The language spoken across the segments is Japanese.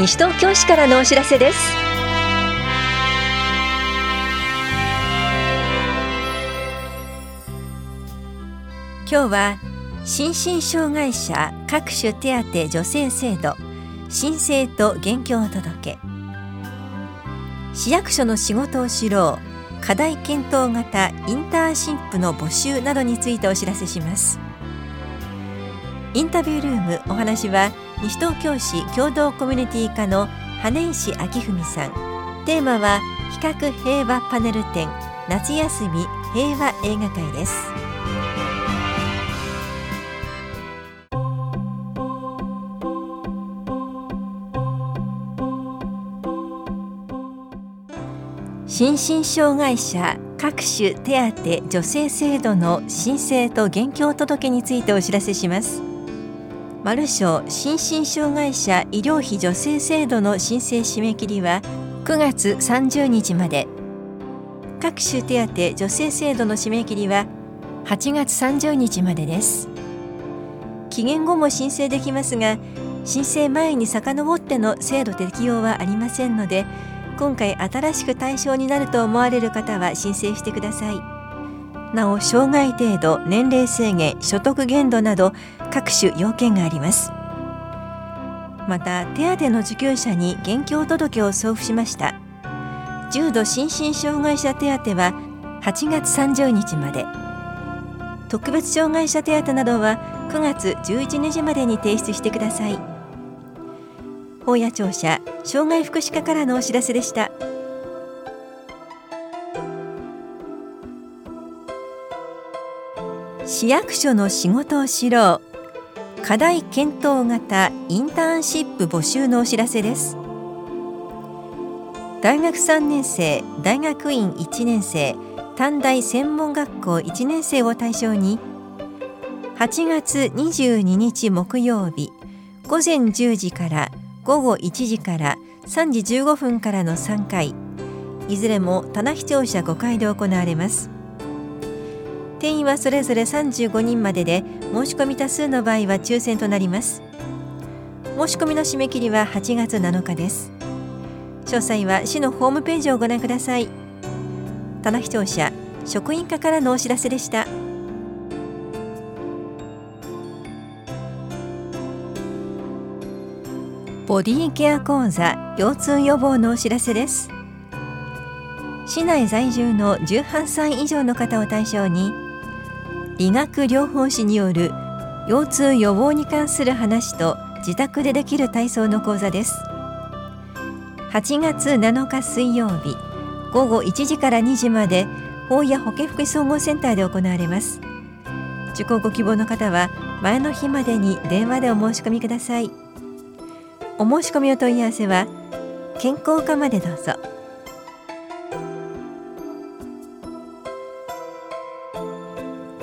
西東京市からのお知らせです。今日は心身障害者各種手当助成制度申請と現況を届け。市役所の仕事を知ろう課題検討型インターンシップの募集などについてお知らせします。インタビュールームお話は西東京市共同コミュニティ課の羽石明文さん。テーマは比較平和パネル展夏休み平和映画会です。心身障害者各種手当助成制度の申請と現況届についてお知らせします。マルシ心身障害者医療費助成制度の申請締め切りは9月30日まで。各種手当助成制度の締め切りは8月30日までです。期限後も申請できますが申請前に遡っての制度適用はありませんので今回新しく対象になると思われる方は申請してください。なお障害程度年齢制限所得限度など各種要件があります。また手当の受給者に現況届を送付しました。重度心身障害者手当は8月30日まで。特別障害者手当などは9月11日までに提出してください。法や庁舎障害福祉課からのお知らせでした。市役所の仕事を知ろう。課題検討型インターンシップ募集のお知らせです。大学3年生大学院1年生短大専門学校1年生を対象に8月22日木曜日午前10時から午後1時から3時15分からの3回いずれも棚視聴者5回で行われます。定員はそれぞれ35人までで申し込み多数の場合は抽選となります。申し込みの締め切りは8月7日です。詳細は市のホームページをご覧ください。棚視聴者職員課からのお知らせでした。ボディケア講座腰痛予防のお知らせです。市内在住の18歳以上の方を対象に理学療法士による腰痛予防に関する話と自宅でできる体操の講座です。8月7日水曜日午後1時から2時まで法や保健福祉総合センターで行われます。受講ご希望の方は前の日までに電話でお申し込みください。お申し込みお問い合わせは健康課までどうぞ。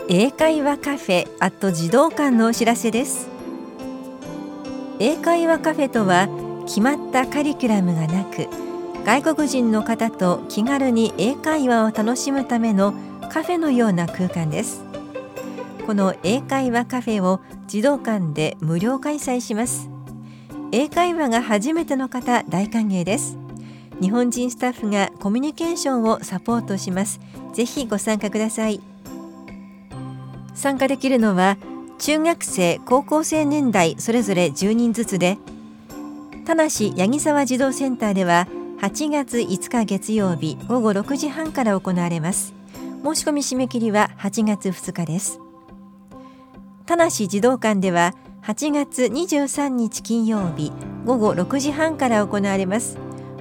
英会話カフェアット児童館のお知らせです。英会話カフェとは決まったカリキュラムがなく外国人の方と気軽に英会話を楽しむためのカフェのような空間です。この英会話カフェを児童館で無料開催します。英会話が初めての方大歓迎です。日本人スタッフがコミュニケーションをサポートします。ぜひご参加ください。参加できるのは中学生高校生年代それぞれ10人ずつで田無八木沢児童センターでは8月5日月曜日午後6時半から行われます。申し込み締め切りは8月2日です。田無児童館では8月23日金曜日午後6時半から行われます。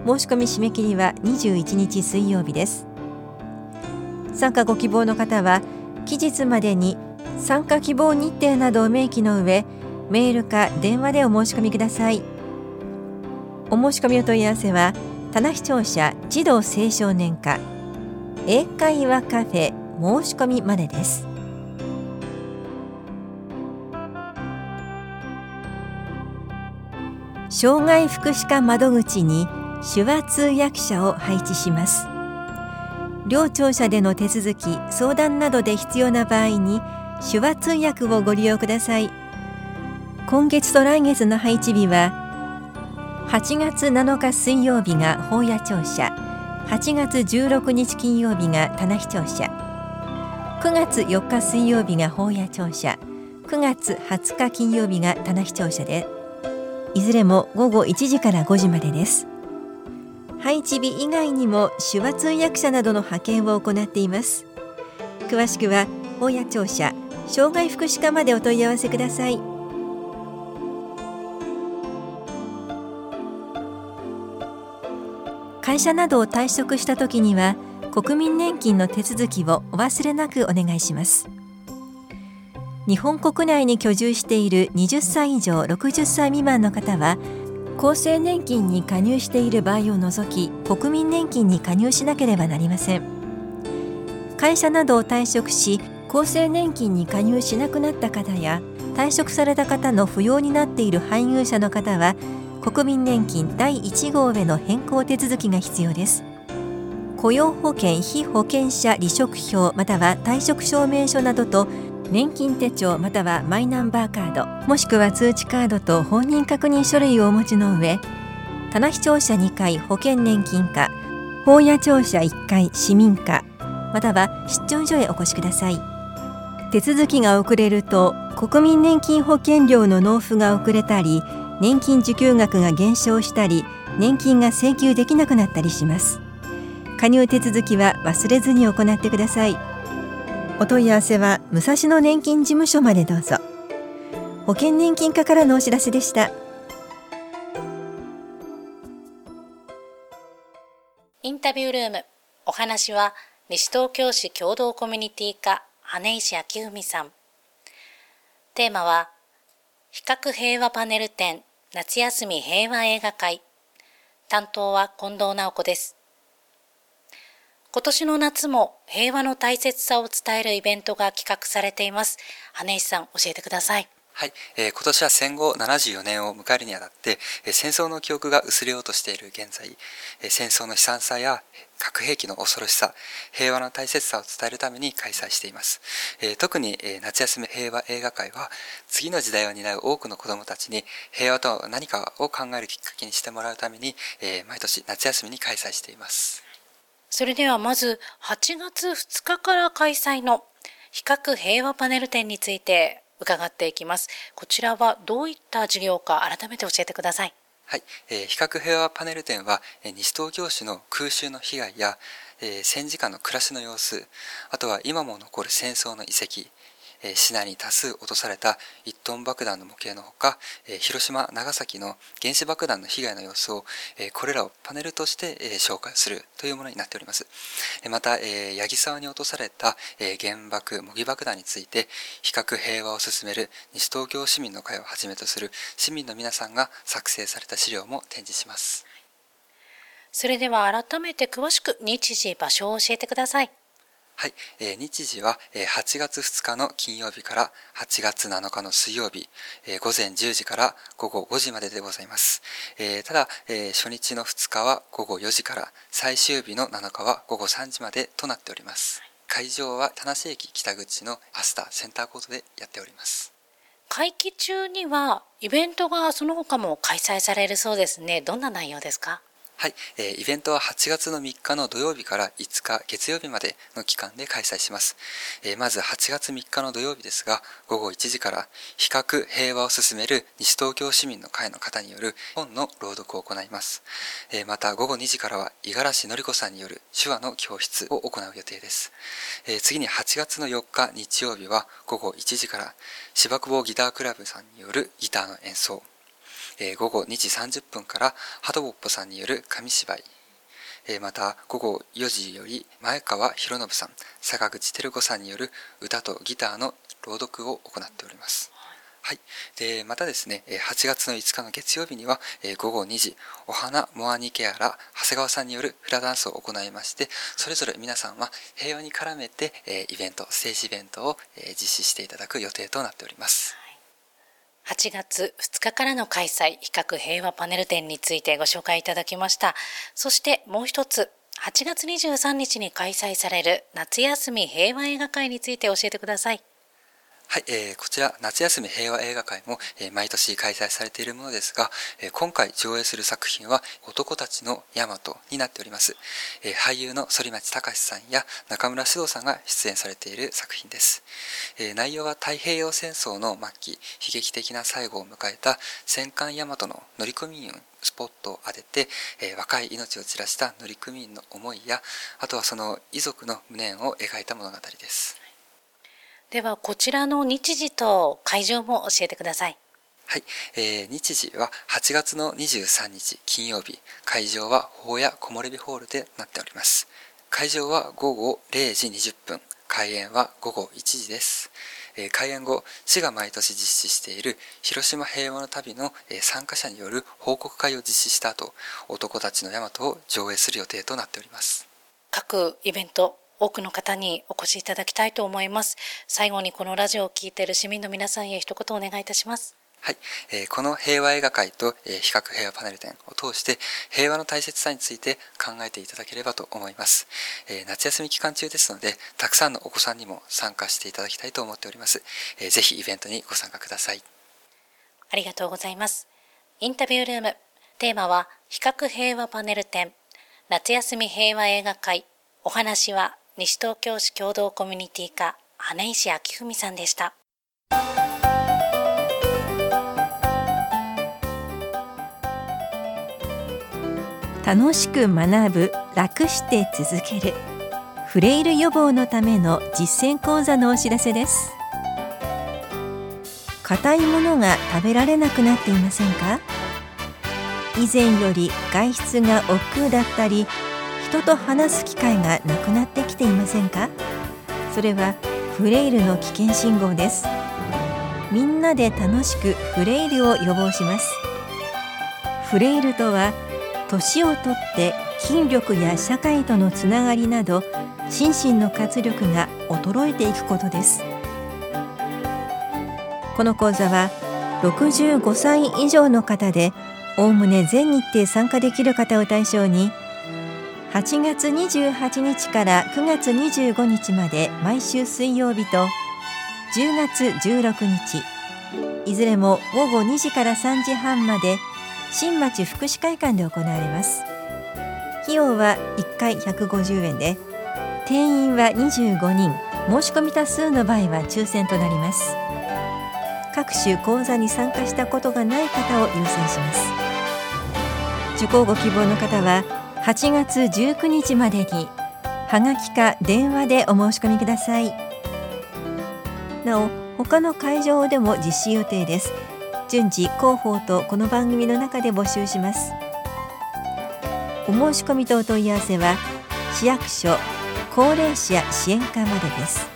申し込み締め切りは21日水曜日です。参加ご希望の方は期日までに参加希望日程などを明記の上メールか電話でお申し込みください。お申し込みお問い合わせは棚視聴者児童青少年課英会話カフェ申し込みまでです。障害福祉課窓口に手話通訳者を配置します。両庁舎での手続き相談などで必要な場合に手話通訳をご利用ください。今月と来月の配置日は8月7日水曜日が法屋庁舎8月16日金曜日が棚視庁舎9月4日水曜日が法屋庁舎9月20日金曜日が棚視聴者でいずれも午後1時から5時までです。配置日以外にも手話通訳者などの派遣を行っています。詳しくは法屋庁舎障害福祉課までお問い合わせください。会社などを退職した時には国民年金の手続きをお忘れなくお願いします。日本国内に居住している20歳以上60歳未満の方は厚生年金に加入している場合を除き国民年金に加入しなければなりません。会社などを退職し厚生年金に加入しなくなった方や退職された方の扶養になっている配偶者の方は国民年金第1号への変更手続きが必要です。雇用保険被保険者離職票または退職証明書などと年金手帳またはマイナンバーカードもしくは通知カードと本人確認書類をお持ちの上棚視聴者2回保険年金課法屋庁舎1階市民課または出張所へお越しください。手続きが遅れると国民年金保険料の納付が遅れたり年金受給額が減少したり年金が請求できなくなったりします。加入手続きは忘れずに行ってください。お問い合わせは武蔵野年金事務所までどうぞ。保険年金課からのお知らせでした。インタビュールーム。お話は西東京市共同コミュニティ課。羽石明文さん。テーマは比較平和パネル展夏休み平和映画会。担当は近藤直子です。今年の夏も平和の大切さを伝えるイベントが企画されています。羽石さん教えてください。はい、えー、今年は戦後74年を迎えるにあたって、えー、戦争の記憶が薄れようとしている現在、えー、戦争の悲惨さや核兵器の恐ろしさ、平和の大切さを伝えるために開催しています。えー、特に、えー、夏休み平和映画会は、次の時代を担う多くの子供たちに平和とは何かを考えるきっかけにしてもらうために、えー、毎年夏休みに開催しています。それではまず、8月2日から開催の比較平和パネル展について伺っていきます。こちらはどういった事業か改めて教えてください。はい、えー、比較平和パネル展は、えー、西東京市の空襲の被害や、えー、戦時下の暮らしの様子、あとは今も残る戦争の遺跡、市内に多数落とされた1トン爆弾の模型のほか、広島、長崎の原子爆弾の被害の様子を、これらをパネルとして、紹介するというものになっております。また、え八木沢に落とされた、原爆、模擬爆弾について、比較平和を進める西東京市民の会をはじめとする市民の皆さんが作成された資料も展示します。それでは改めて詳しく日時、場所を教えてください。はい、えー、日時は、えー、8月2日の金曜日から8月7日の水曜日、えー、午前10時から午後5時まででございます。えー、ただ、えー、初日の2日は午後4時から最終日の7日は午後3時までとなっております。会場は田無駅北口のアスタセンターコートでやっております。会期中にはイベントがその他も開催されるそうですね。どんな内容ですか？はい、えー、イベントは8月の3日の土曜日から5日月曜日までの期間で開催します。えー、まず8月3日の土曜日ですが、午後1時から比較平和を進める西東京市民の会の方による本の朗読を行います。えー、また午後2時からは五十嵐のり子さんによる手話の教室を行う予定です。え次に8月の4日日曜日は午後1時から芝久保ギタークラブさんによるギターの演奏。午後2時30分からハトボッポさんによる紙芝居、また午後4時より前川博信さん坂口照子さんによる歌とギターの朗読を行っております。はい。で、またですね、8月の5日の月曜日には、午後2時、お花モアニケアラ、長谷川さんによるフラダンスを行いまして、それぞれ皆さんは平和に絡めて、イベント、ステージイベントを実施していただく予定となっております。8月2日からの開催、比較平和パネル展についてご紹介いただきました。そしてもう一つ、8月23日に開催される夏休み平和映画会について教えてください。はい、えー、こちら夏休み平和映画会も、えー、毎年開催されているものですが、えー、今回上映する作品は男たちのヤマトになっております、えー、俳優の反町隆史さんや中村獅童さんが出演されている作品です、えー、内容は太平洋戦争の末期悲劇的な最後を迎えた戦艦ヤマトの乗組員スポットを当てて、えー、若い命を散らした乗組員の思いやあとはその遺族の無念を描いた物語です。ではこちらの日時と会場も教えてください。はい、えー、日時は8月の23日金曜日、会場は法屋木漏れ日ホールでなっております。会場は午後0時20分、開演は午後1時です。えー、開演後、市が毎年実施している広島平和の旅の、えー、参加者による報告会を実施した後、男たちの大和を上映する予定となっております。各イベント多くの方にお越しいただきたいと思います。最後にこのラジオを聴いている市民の皆さんへ一言お願いいたします。はい、えー、この平和映画会と、えー、比較平和パネル展を通して平和の大切さについて考えていただければと思います、えー、夏休み期間中ですのでたくさんのお子さんにも参加していただきたいと思っております、えー、ぜひイベントにご参加ください。ありがとうございます。インタビュールーム。テーマは比較平和パネル展。夏休み平和映画会。お話は西東京市共同コミュニティ課羽石明文さんでした。楽しく学ぶ楽して続ける。フレイル予防のための実践講座のお知らせです。硬いものが食べられなくなっていませんか？以前より外出が億劫だったり人と話す機会がなくなってきていませんか？それはフレイルの危険信号です。みんなで楽しくフレイルを予防します。フレイルとは年をとって筋力や社会とのつながりなど心身の活力が衰えていくことです。この講座は65歳以上の方でおおむね全日程参加できる方を対象に8月28日から9月25日まで毎週水曜日と10月16日いずれも午後2時から3時半まで新町福祉会館で行われます。費用は1回150円で定員は25人申し込み多数の場合は抽選となります。各種講座に参加したことがない方を優先します。受講ご希望の方は8月19日までにはがきか電話でお申し込みください。なお他の会場でも実施予定です。順次広報とこの番組の中で募集します。お申し込みとお問い合わせは市役所高齢者支援課までです。